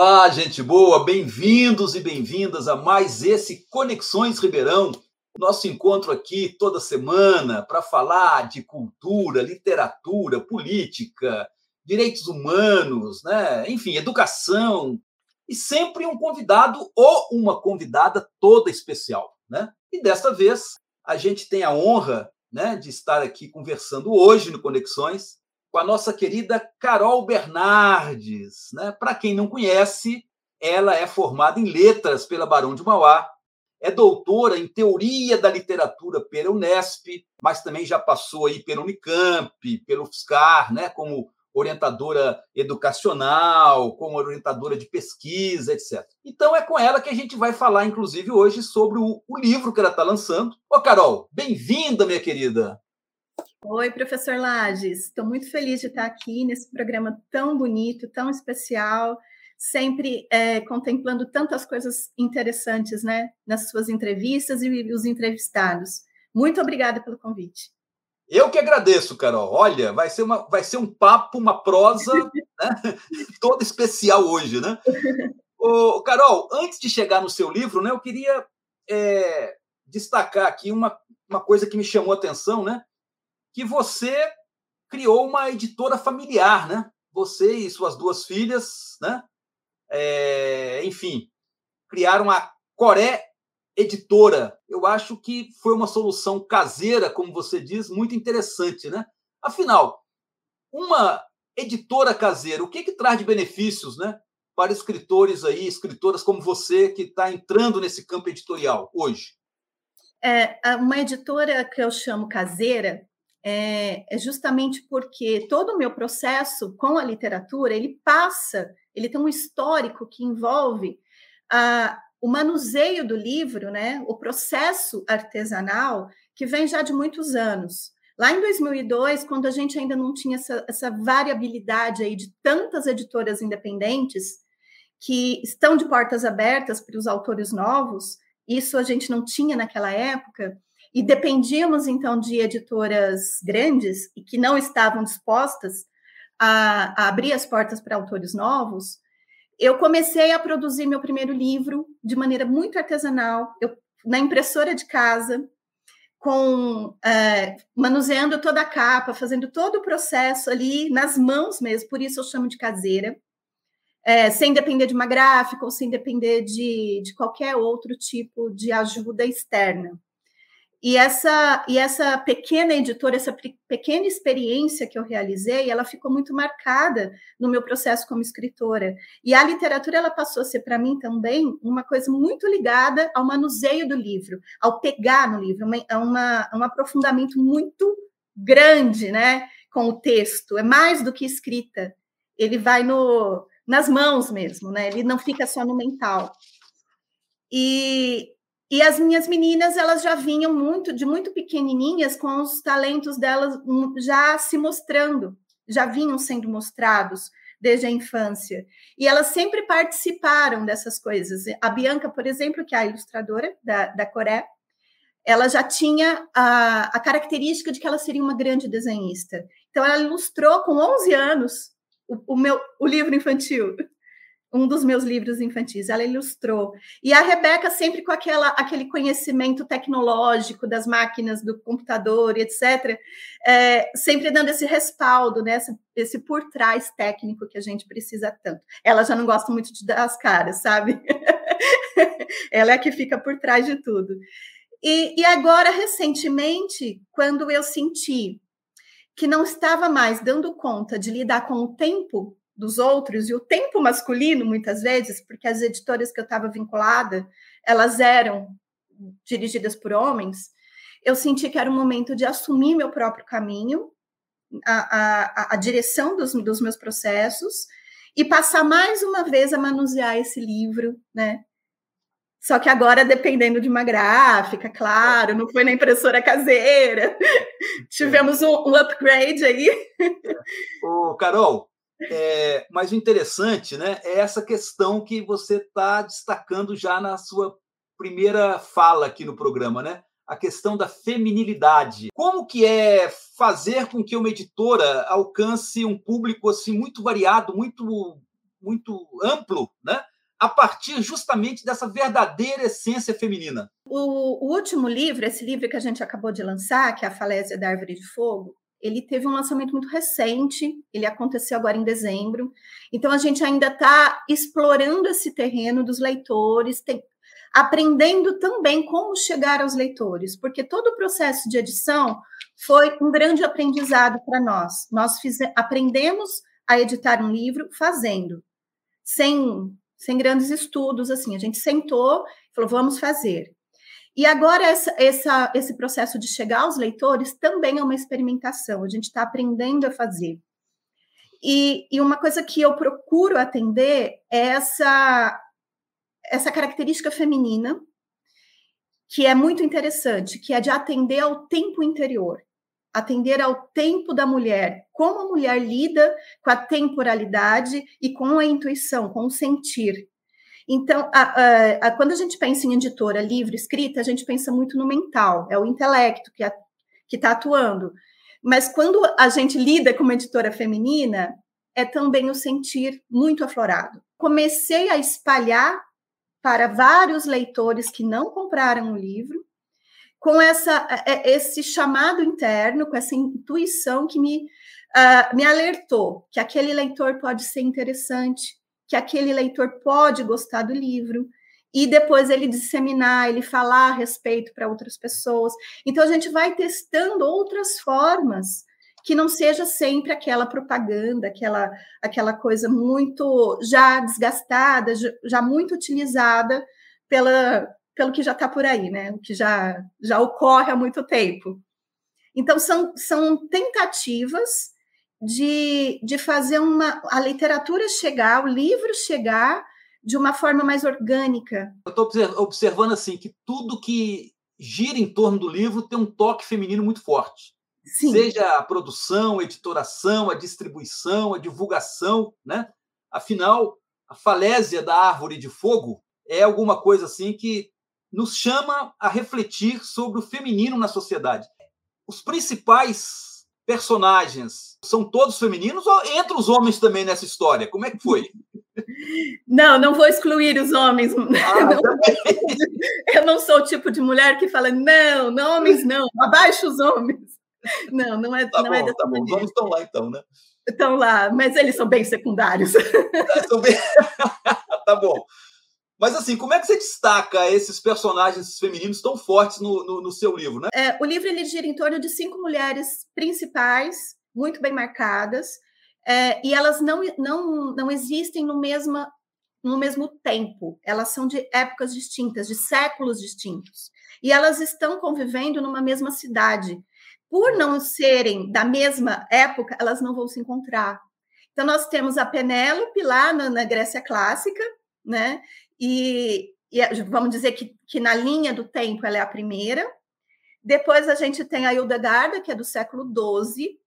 Olá, gente boa, bem-vindos e bem-vindas a mais esse Conexões Ribeirão, nosso encontro aqui toda semana para falar de cultura, literatura, política, direitos humanos, né? enfim, educação, e sempre um convidado ou uma convidada toda especial. Né? E desta vez a gente tem a honra né, de estar aqui conversando hoje no Conexões com a nossa querida Carol Bernardes. Né? Para quem não conhece, ela é formada em letras pela Barão de Mauá, é doutora em teoria da literatura pela Unesp, mas também já passou aí pelo Unicamp, pelo FSCar, né? como orientadora educacional, como orientadora de pesquisa, etc. Então é com ela que a gente vai falar, inclusive, hoje sobre o, o livro que ela está lançando. Ô, Carol, bem-vinda, minha querida. Oi, professor Lages. Estou muito feliz de estar aqui nesse programa tão bonito, tão especial, sempre é, contemplando tantas coisas interessantes, né, nas suas entrevistas e os entrevistados. Muito obrigada pelo convite. Eu que agradeço, Carol. Olha, vai ser, uma, vai ser um papo, uma prosa né? toda especial hoje, né? Ô, Carol, antes de chegar no seu livro, né, eu queria é, destacar aqui uma, uma coisa que me chamou a atenção, né? Que você criou uma editora familiar, né? Você e suas duas filhas, né? É, enfim, criaram a Coré editora. Eu acho que foi uma solução caseira, como você diz, muito interessante, né? Afinal, uma editora caseira, o que, que traz de benefícios, né? Para escritores aí, escritoras como você, que está entrando nesse campo editorial hoje? É, uma editora que eu chamo caseira é, é justamente porque todo o meu processo com a literatura ele passa, ele tem um histórico que envolve a, o manuseio do livro, né, o processo artesanal, que vem já de muitos anos. Lá em 2002, quando a gente ainda não tinha essa, essa variabilidade aí de tantas editoras independentes que estão de portas abertas para os autores novos, isso a gente não tinha naquela época, e dependíamos então de editoras grandes e que não estavam dispostas a, a abrir as portas para autores novos, eu comecei a produzir meu primeiro livro de maneira muito artesanal, eu, na impressora de casa, com é, manuseando toda a capa, fazendo todo o processo ali nas mãos mesmo, por isso eu chamo de caseira, é, sem depender de uma gráfica ou sem depender de, de qualquer outro tipo de ajuda externa. E essa, e essa pequena editora, essa pequena experiência que eu realizei, ela ficou muito marcada no meu processo como escritora. E a literatura, ela passou a ser para mim também uma coisa muito ligada ao manuseio do livro, ao pegar no livro, uma, uma, um aprofundamento muito grande, né, com o texto. É mais do que escrita. Ele vai no, nas mãos mesmo, né? Ele não fica só no mental. E, e as minhas meninas, elas já vinham muito, de muito pequenininhas, com os talentos delas já se mostrando, já vinham sendo mostrados desde a infância. E elas sempre participaram dessas coisas. A Bianca, por exemplo, que é a ilustradora da, da Coré, ela já tinha a, a característica de que ela seria uma grande desenhista. Então, ela ilustrou com 11 anos o, o meu, o livro infantil um dos meus livros infantis, ela ilustrou. E a Rebeca sempre com aquela, aquele conhecimento tecnológico das máquinas, do computador, etc., é, sempre dando esse respaldo, né, esse, esse, por trás técnico que a gente precisa tanto. Ela já não gosta muito de dar as caras, sabe? ela é que fica por trás de tudo. E, e agora, recentemente, quando eu senti que não estava mais dando conta de lidar com o tempo dos outros e o tempo masculino muitas vezes, porque as editoras que eu estava vinculada, elas eram dirigidas por homens, eu senti que era o momento de assumir meu próprio caminho, a, a, a direção dos, dos meus processos e passar mais uma vez a manusear esse livro, né? Só que agora dependendo de uma gráfica, claro, não foi na impressora caseira. Tivemos um, um upgrade aí. Ô, Carol, é, mas o interessante né, é essa questão que você está destacando já na sua primeira fala aqui no programa, né? A questão da feminilidade. Como que é fazer com que uma editora alcance um público assim muito variado, muito muito amplo, né? a partir justamente dessa verdadeira essência feminina. O, o, último livro, esse livro que a gente acabou de lançar, que é A Falésia da Árvore de Fogo, ele teve um lançamento muito recente, ele aconteceu agora em dezembro. Então, a gente ainda está explorando esse terreno dos leitores, tem, aprendendo também como chegar aos leitores, porque todo o processo de edição foi um grande aprendizado para nós. Nós fiz, aprendemos a editar um livro fazendo, sem, sem grandes estudos, assim. A gente sentou e falou, vamos fazer. E agora, essa, essa, esse processo de chegar aos leitores também é uma experimentação, a gente está aprendendo a fazer. E, e, uma coisa que eu procuro atender é essa, essa característica feminina, que é muito interessante, que é de atender ao tempo interior, atender ao tempo da mulher, como a mulher lida com a temporalidade e com a intuição, com o sentir. Então, a, a, a, quando a gente pensa em editora livre, escrita, a gente pensa muito no mental, é o intelecto que está atuando. Mas quando a gente lida com uma editora feminina, é também o sentir muito aflorado. Comecei a espalhar para vários leitores que não compraram o livro, com essa, é, esse chamado interno, com essa intuição que me, uh, me alertou que aquele leitor pode ser interessante, que aquele leitor pode gostar do livro e depois ele disseminar, ele falar a respeito para outras pessoas. Então a gente vai testando outras formas que não seja sempre aquela propaganda, aquela aquela coisa muito já desgastada, já muito utilizada pela pelo que já está por aí, né? O que já já ocorre há muito tempo. Então são são tentativas de, de fazer uma, a literatura chegar, o livro chegar de uma forma mais orgânica. Eu estou observando assim que tudo que gira em torno do livro tem um toque feminino muito forte. Sim. Seja a produção, a editoração, a distribuição, a divulgação, né? Afinal, a falésia da árvore de fogo é alguma coisa assim que nos chama a refletir sobre o feminino na sociedade. Os principais personagens são todos femininos ou entra os homens também nessa história? Como é que foi? Não, não vou excluir os homens. Ah, não, eu não sou o tipo de mulher que fala, não, não homens não, abaixo os homens. Não, não é, tá não bom, é dessa tá bom. Os homens estão lá então, né? Estão lá, mas eles são bem secundários. bem... tá bom. Mas assim, como é que você destaca esses personagens femininos tão fortes no, no, no seu livro, né? É, o livro ele gira em torno de cinco mulheres principais, muito bem marcadas, é, e elas não, não, não existem no mesmo, no mesmo tempo. Elas são de épocas distintas, de séculos distintos. E elas estão convivendo numa mesma cidade. Por não serem da mesma época, elas não vão se encontrar. Então, nós temos a Penélope lá na, na Grécia Clássica, né? E, e vamos dizer que, que na linha do tempo ela é a primeira. Depois a gente tem a Hildegarda, que é do século XII.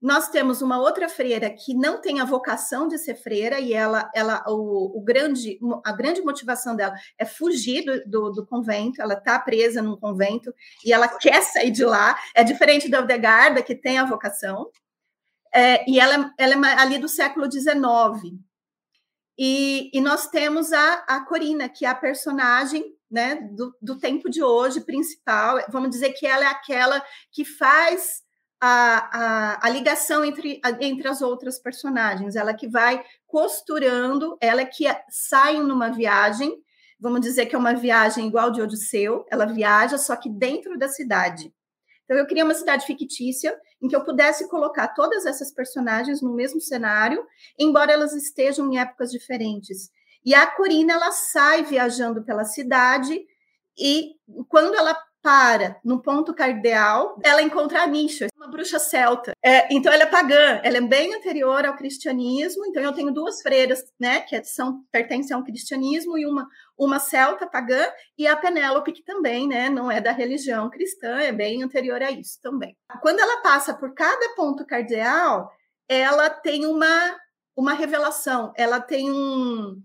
Nós temos uma outra freira que não tem a vocação de ser freira e ela, ela o, o grande, a grande motivação dela é fugir do, do, do convento. Ela está presa num convento e ela quer sair de lá. É diferente da Hildegarda, que tem a vocação. É, e ela, ela é ali do século XIX. E, e, nós temos a, a Corina, que é a personagem né, do, do tempo de hoje principal. Vamos dizer que ela é aquela que faz a, a, a, ligação entre, entre as outras personagens, ela que vai costurando, ela que sai numa viagem, vamos dizer que é uma viagem igual de Odisseu, ela viaja, só que dentro da cidade. Então, eu queria uma cidade fictícia em que eu pudesse colocar todas essas personagens no mesmo cenário, embora elas estejam em épocas diferentes. E a Corina, ela sai viajando pela cidade e quando ela para no ponto cardeal, ela encontra a Misha, uma bruxa celta. É, então ela é pagã, ela é bem anterior ao cristianismo. Então eu tenho duas freiras, né, que são pertencem ao cristianismo e uma uma celta pagã e a Penélope que também, né, não é da religião cristã, é bem anterior a isso também. Quando ela passa por cada ponto cardeal, ela tem uma uma revelação, ela tem um,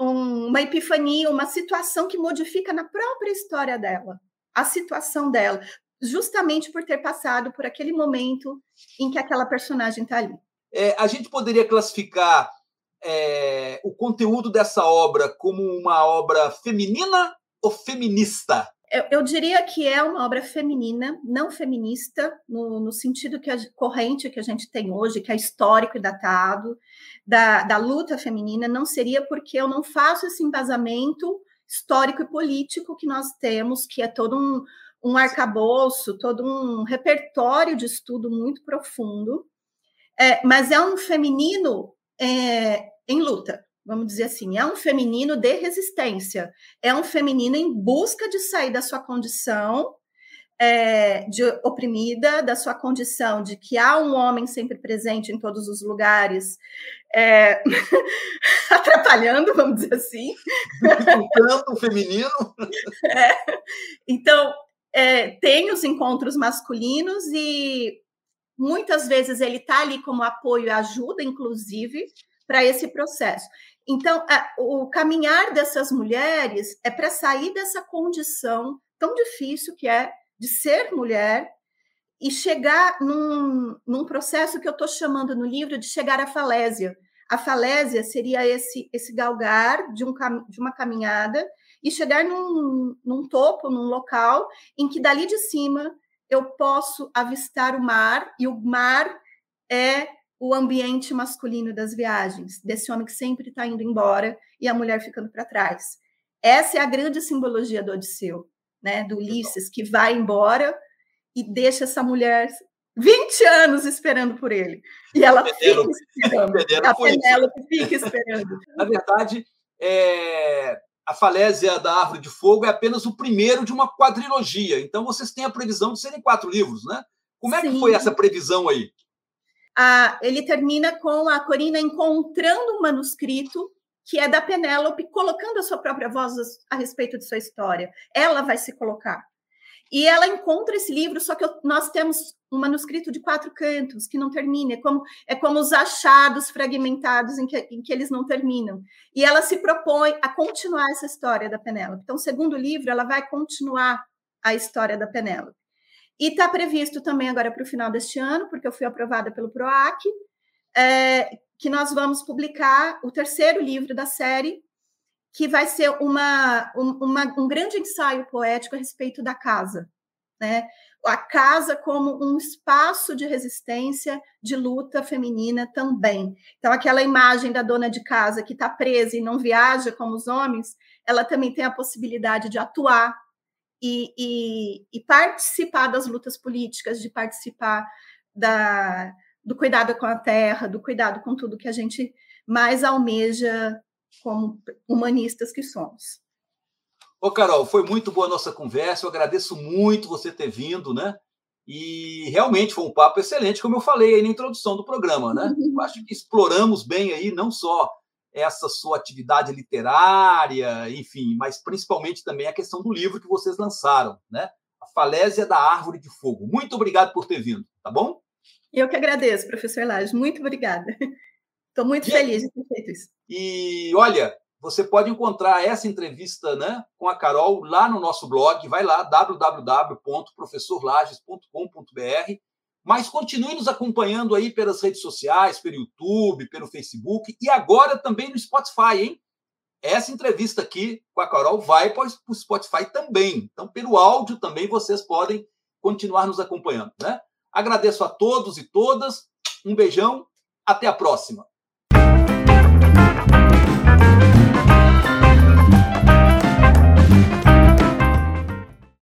um, uma epifania, uma situação que modifica na própria história dela a situação dela, justamente por ter passado por aquele momento em que aquela personagem está ali. É, a gente poderia classificar é, o conteúdo dessa obra como uma obra feminina ou feminista? Eu, eu, diria que é uma obra feminina, não feminista, no, no, sentido que a corrente que a gente tem hoje, que é histórico e datado, da, da luta feminina, não seria porque eu não faço esse embasamento histórico e político que nós temos, que é todo um, um arcabouço, todo um repertório de estudo muito profundo, é, mas é um feminino é, em luta vamos dizer assim, é um feminino de resistência, é um feminino em busca de sair da sua condição é, de oprimida, da sua condição de que há um homem sempre presente em todos os lugares, é, atrapalhando, vamos dizer assim. Tanto o feminino. É, então, é, tem os encontros masculinos e muitas vezes ele está ali como apoio e ajuda, inclusive, para esse processo. Então, o caminhar dessas mulheres é para sair dessa condição tão difícil que é de ser mulher e chegar num, num processo que eu estou chamando no livro de chegar à falésia. A falésia seria esse, esse galgar de, um, de uma caminhada e chegar num, num topo, num local em que dali de cima eu posso avistar o mar e o mar é o ambiente masculino das viagens, desse homem que sempre está indo embora e a mulher ficando para trás. Essa é a grande simbologia do Odisseu, né, do Ulisses, que vai embora e deixa essa mulher 20 anos esperando por ele. E ela fica esperando. a Penélope fica esperando. Na verdade, é, a falésia da Árvore de Fogo é apenas o primeiro de uma quadrilogia. Então, vocês têm a previsão de serem quatro livros, né? Como é Sim. que foi essa previsão aí? a, ele termina com a Corina encontrando um manuscrito que é da Penélope, colocando a sua própria voz a respeito de sua história. Ela vai se colocar. E ela encontra esse livro, só que nós temos um manuscrito de quatro cantos que não termina, é como, é como os achados fragmentados em que, em que eles não terminam. E ela se propõe a continuar essa história da Penélope. Então, o segundo livro, ela vai continuar a história da Penélope. E está previsto também agora para o final deste ano, porque eu fui aprovada pelo PROAC, é, que nós vamos publicar o terceiro livro da série, que vai ser uma, uma, um grande ensaio poético a respeito da casa. Né? A casa como um espaço de resistência, de luta feminina também. Então, aquela imagem da dona de casa que está presa e não viaja como os homens, ela também tem a possibilidade de atuar e, e, e participar das lutas políticas, de participar da, do cuidado com a terra, do cuidado com tudo que a gente mais almeja como humanistas que somos. Ô, Carol, foi muito boa a nossa conversa. Eu agradeço muito você ter vindo, né? E realmente foi um papo excelente, como eu falei aí na introdução do programa, né? Uhum. Eu acho que exploramos bem aí não só essa sua atividade literária, enfim, mas principalmente também a questão do livro que vocês lançaram, né? A Falésia da Árvore de Fogo. Muito obrigado por ter vindo, tá bom? Eu que agradeço, professor Laje. Muito obrigada. Estou muito e, feliz de ter feito isso. E olha, você pode encontrar essa entrevista né, com a Carol lá no nosso blog. Vai lá, www.professorlages.com.br mas continue nos acompanhando aí pelas redes sociais, pelo YouTube, pelo Facebook e agora também no Spotify, hein? Essa entrevista aqui com a Carol vai para o Spotify também. Então, pelo áudio também vocês podem continuar nos acompanhando, né? Agradeço a todos e todas. Um beijão. Até a próxima.